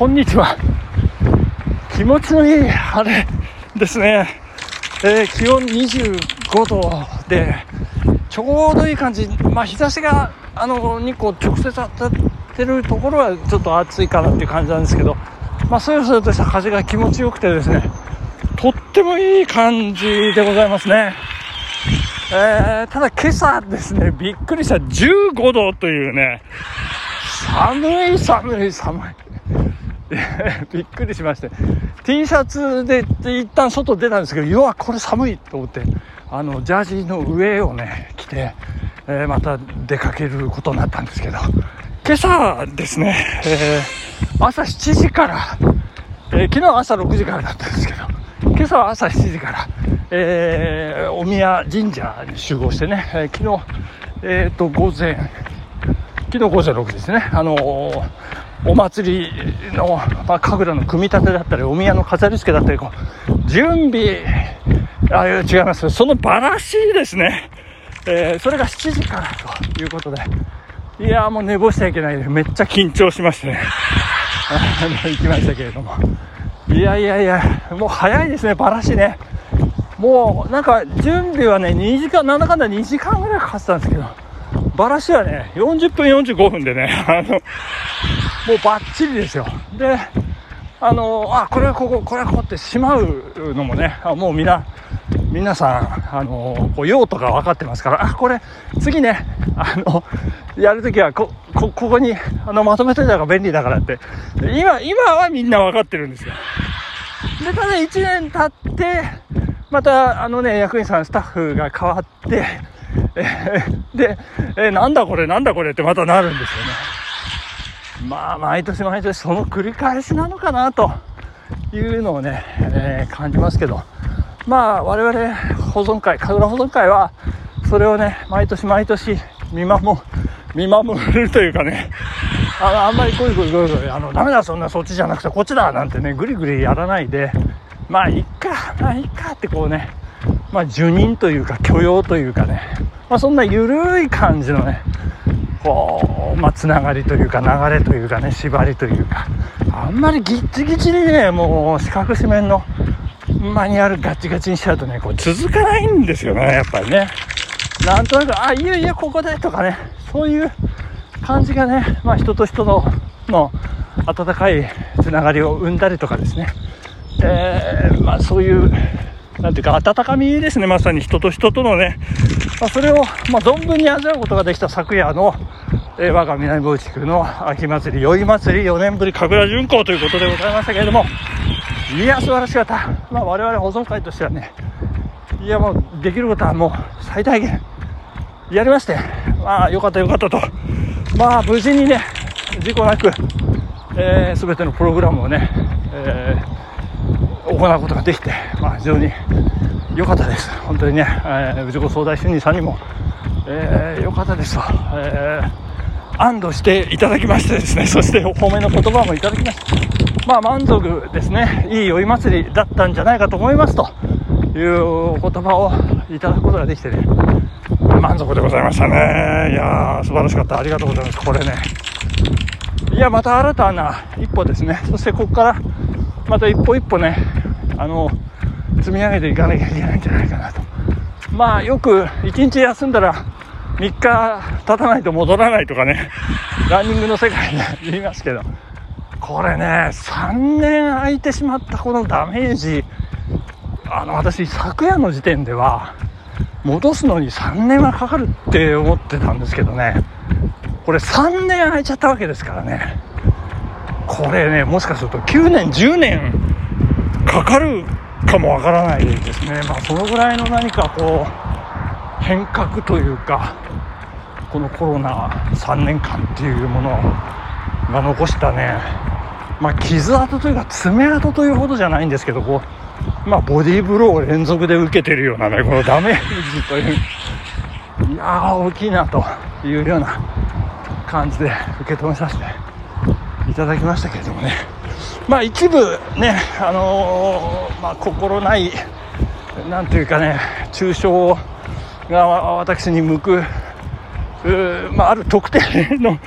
こんにちは。気持ちのいい晴れですね。えー、気温25度で、ちょうどいい感じ。まあ、日差しが、あの、日光直接当たってるところはちょっと暑いかなっていう感じなんですけど、まあ、そよそよとした風が気持ちよくてですね、とってもいい感じでございますね。えー、ただ今朝ですね、びっくりした15度というね、寒い寒い寒い。びっくりしまして。T シャツで一旦外出たんですけどうわこれ寒いと思ってあのジャージの上をね着て、えー、また出かけることになったんですけど。今朝ですね、えー、朝7時から、えー、昨日朝6時からだったんですけど今朝は朝7時から、えー、お宮神社に集合してね、えー、昨日、えー、と午前昨日午前6時ですね、あのー、お祭りの、まあ、神楽の組み立てだったり、お宮の飾り付けだったり、こう準備、あ、違います。そのバラしですね。えー、それが7時からということで、いやもう寝坊しちゃいけないで、めっちゃ緊張しましてね。行きましたけれども。いやいやいや、もう早いですね、バラしね。もうなんか準備はね、2時間、なんだかんだ2時間ぐらいかかってたんですけど、バラシはね、40分45分でね、あの、もうバッチリですよ。で、あの、あ、これはここ、これはここってしまうのもね、あもうみんな、皆さん、あの、こう用途が分かってますから、あ、これ、次ね、あの、やるときはこ、こ、ここに、あの、まとめといた方が便利だからって、今、今はみんな分かってるんですよ。で、ただ1年経って、また、あのね、役員さん、スタッフが変わって、え、で、え、なんだこれ、なんだこれってまたなるんですよね。まあ、毎年毎年その繰り返しなのかなというのをね、えー、感じますけど、まあ、我々保存会、神楽保存会は、それをね、毎年毎年見守る見守るというかね、あのあんまりゴリゴリゴリゴリ、あの、ダメだ、そんなそっちじゃなくてこっちだなんてね、ぐりぐりやらないで、まあ、いっか、まあ、いっかってこうね、まあ、受任というか許容というかね、まあ、そんな緩い感じのね、こう、まあ、つながりというか流れというかね縛りというか。あんまりギッチギチにねもう四角四面のマニュアルガチガチにしちゃうとねこう続かないんですよねやっぱりね。なんとなくあいよいよここでとかね。そういう感じがね、まあ、人と人のの温かいつながりを生んだりとかですね、えー、まあ、そういうなんていうか温かみですねまさに人と人とのね。ま、それを、ま、存分に味わうことができた昨夜の、えー、我が南房地区の秋祭り、宵祭り4年ぶり神楽巡行ということでございましたけれども、いや、素晴らしかった。まあ、我々保存会としてはね、いや、もう、できることはもう最大限やりまして、まあ、よかったよかったと。まあ、無事にね、事故なく、えー、全てのプログラムをね、えー、行うことができて、まあ、非常に良かったです、本当にね、えー、氏子総大主任さんにも、えー、良かったですと、えー、安堵していただきましてですね、そして褒めの言葉もいただきました。まあ満足ですね、いい酔い祭りだったんじゃないかと思いますというお言葉をいただくことができてね、満足でございましたね。いやー、素晴らしかった。ありがとうございます。これね。いや、また新たな一歩ですね。そしてここから、また一歩一歩ね、あの、積み上げていかなきゃいけないんじゃないかなと。まあよく1日休んだら3日経たないと戻らないとかね、ランニングの世界で言いますけど、これね、3年空いてしまったこのダメージ、あの私昨夜の時点では戻すのに3年はかかるって思ってたんですけどね、これ3年空いちゃったわけですからね、これね、もしかすると9年、10年かかるかもわからないですね、まあ、そのぐらいの何かこう変革というかこのコロナ3年間っていうものが残したね、まあ、傷跡というか爪痕というほどじゃないんですけどこう、まあ、ボディーブローを連続で受けてるようなねこのダメージという いやー大きいなというような感じで受け止めさせていただきましたけれどもね。まあ一部ね、あのー、まあ心ない、なんていうかね、抽象が私に向く、まあ、ある特定の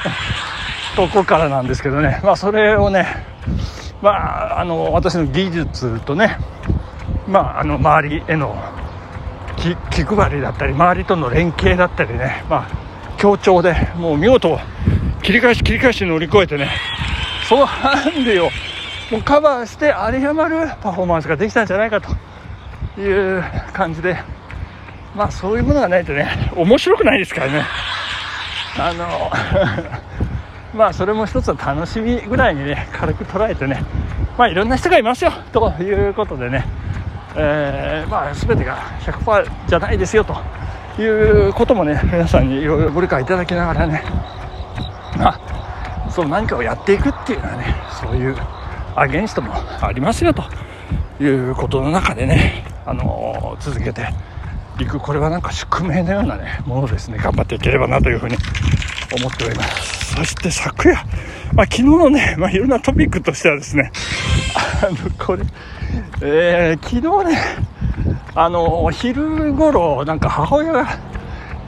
とこからなんですけどね、まあ、それをね、まあ、あの私の技術とね、まあ、あの周りへの気配りだったり周りとの連携だったりね、まあ、協調でもう見事切り返し切り返し乗り越えてねそのハンデをもうカバーして有り余るパフォーマンスができたんじゃないかという感じでまあそういうものがないとね面白くないですからね。あの まあそれも一つの楽しみぐらいにね軽く捉えてねまあいろんな人がいますよということでね、えー、まあ全てが100%じゃないですよということもね皆さんにいろいろご理解いただきながらね。まあそう何かをやっていくっていうのはねそういうアゲンストもありますよということの中でね、あのー、続けていくこれはなんか宿命のような、ね、ものですね。頑張っていければなというふうに思っております。そして昨夜、まあ、昨日のね、まあ、いろんなトピックとしてはですねあのこれ、えー、昨日ねあの昼頃なんか母親が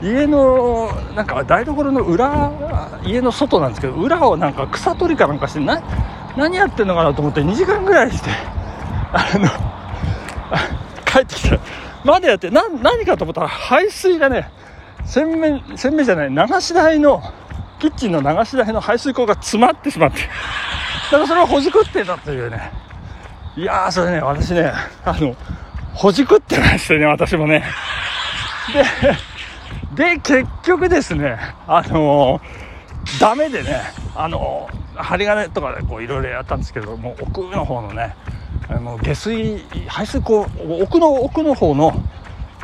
家のなんか台所の裏家の外なんですけど裏をなんか草取りかなんかしてな何やってんのかなと思って2時間ぐらいしてあの帰ってきた。まだやってな何かと思ったら排水がね洗面洗面じゃない流し台のキッチンの流し台の排水口が詰まってしまって。だからそれをほじくってたというね。いやーそれね私ねあのほじくってましてね私もね。でで結局ですねあの、ダメでねあの、針金とかでこういろいろやったんですけども奥の方のねあの下水排水口奥の奥の方の、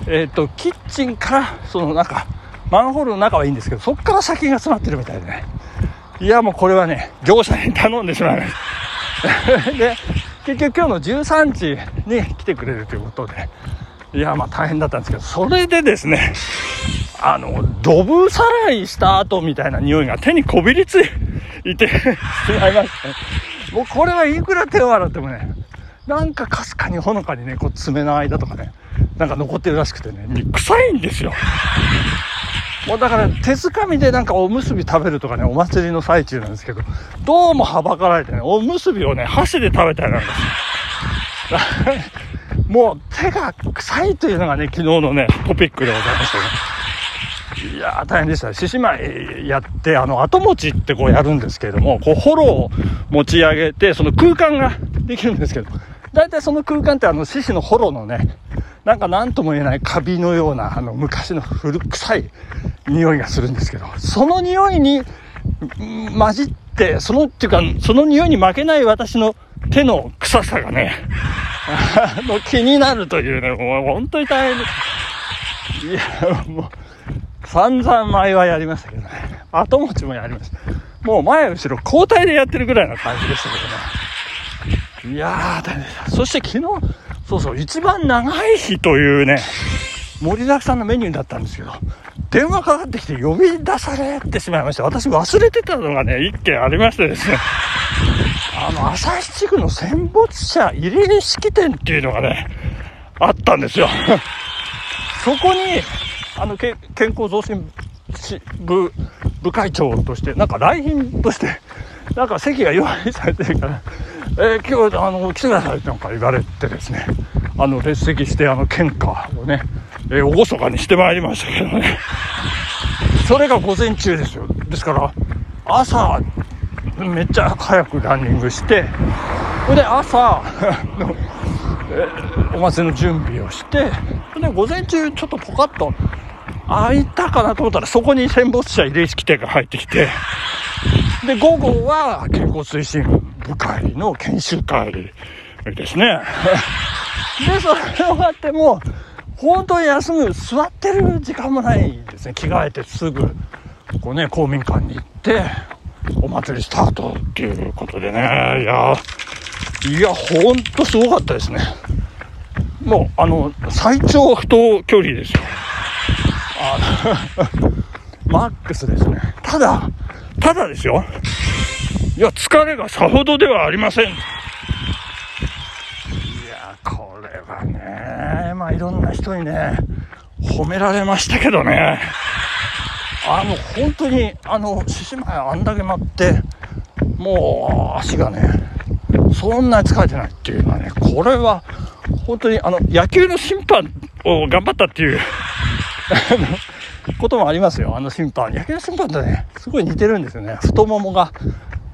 えーと、キッチンからそのなんかマンホールの中はいいんですけどそこから先が詰まってるみたいでね。いやもうこれはね業者に頼んでしまいましたで結局今日の13時に来てくれるということで。いやまあ大変だったんですけどそれでですねあのドブさらいした後みたいな匂いが手にこびりついしまいましたねもうこれはいくら手を洗ってもねなんかかすかにほのかにね、こう爪の間とかね、なんか残ってるらしくてね、臭いんですよ。もうだから手づかみでなんかおむすび食べるとかね、お祭りの最中なんですけど、どうもはばかられてね、おむすびをね、箸で食べたりなんですよ。もう手が臭いというのがね、昨日のね、トピックでございましたね。いや大変でした。獅子舞やって、あの、後持ちってこうやるんですけれども、こう、ホロを持ち上げて、その空間ができるんですけど、大体その空間ってあの獅子のホロのね、なんか何とも言えないカビのようなあの昔の古臭い匂いがするんですけど、その匂いに混じって、そのっていうか、その匂いに負けない私の手の臭さがね、あの気になるというね、もう本当に大変です。いや、もう、散々前はやりましたけどね。後持ちもやりました。もう前後ろ交代でやってるぐらいな感じでしたけどね。いやー、大変でした。そして昨日、そうそう、一番長い日というね、盛りだくさんのメニューだったんですけど、電話かかってきて呼び出されてしまいました。私忘れてたのがね、一件ありましてですね、あの、旭地区の戦没者慰霊式典っていうのがね、あったんですよ。そこに、あの、健康増進部、部会長として、なんか来賓として、なんか席が用意されてるから、えー、今日あの来てくださいってなんか言われてですね。あの列席してあの献花をね、えー、厳かにしてまいりましたけどね。それが午前中ですよ。ですから朝めっちゃ早くランニングしてそれで朝の、お祭りの準備をしてそれで午前中ちょっとポカッと開いたかなと思ったらそこに戦没者慰霊式典が入ってきてで午後は健康推進部会の研修会ですね。で、それ終わっても、本当に休む、座ってる時間もないですね。着替えてすぐ、こうね、公民館に行って、お祭りスタートっていうことでね、いや、いや、ほんとすごかったですね。もう、あの、最長不当距離ですよ。マックスですね。ただ、ただですよ。いや、疲れがさほどではありません。いや、これはね、まあいろんな人にね、褒められましたけどね。あの、本当に、あの、獅子舞あんだけ待って、もう、足がね、そんなに疲れてないっていうのはね、これは、本当に、あの、野球の審判を頑張ったっていう こともありますよ。あの審判。野球審判とね、すごい似てるんですよね。太ももが、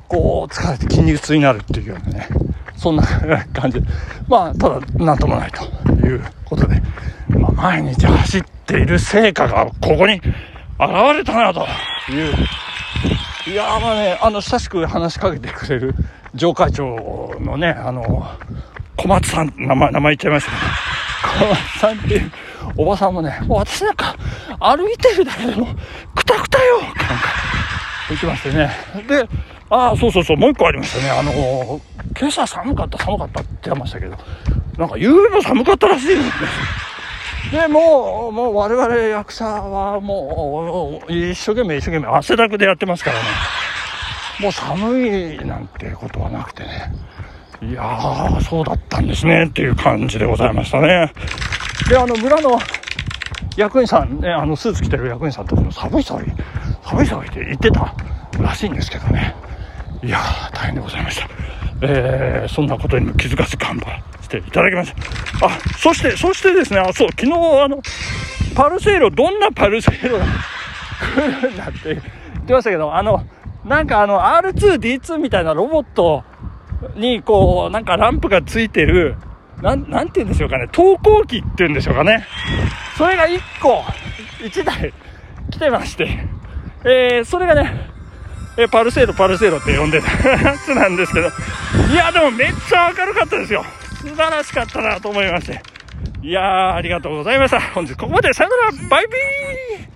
こう、疲れて筋肉痛になるっていうようなね、そんな 感じ。まあ、ただ、なんともないということで、まあ、毎日走っている成果がここに現れたなという。いやまあね、あの、親しく話しかけてくれる上会長のね、あの、小松さん、名前、名前言っちゃいましたけど、小松さんっていうおばさんもね、もう私なんか歩いてるだけでも、くたくたよなんか言ってましてね。で、ああ、そうそうそう、もう一個ありましたね。あの、今朝寒かった、寒かったって言ってましたけど、なんか夕も寒かったらしいです。で、もう、もう我々役者はもう、一生懸命一生懸命汗だくでやってますからね。もう寒いなんてことはなくてね。いやー、そうだったんですねっていう感じでございましたね。で、あの、村の役員さんね、あの、スーツ着てる役員さんとも寒い寒い、寒い寒いって言ってたらしいんですけどね。いやー、大変でございました。えー、そんなことにも気づかず頑張していただきました。あ、そして、そしてですね、あ、そう、昨日あの、パルセイロ、どんなパルセイロが 来るんだって言ってましたけど、あの、なんかあの R2D2 みたいなロボットにこう、なんかランプがついてる、なん、なんて言うんでしょうかね、投光器って言うんでしょうかね。それが1個、1台来てまして、えー、それがね、えパルセーロ、パルセーロって呼んでた やつなんですけど、いや、でもめっちゃ明るかったですよ。素晴らしかったなと思いまして。いやー、ありがとうございました。本日ここまでさよなら、バイビー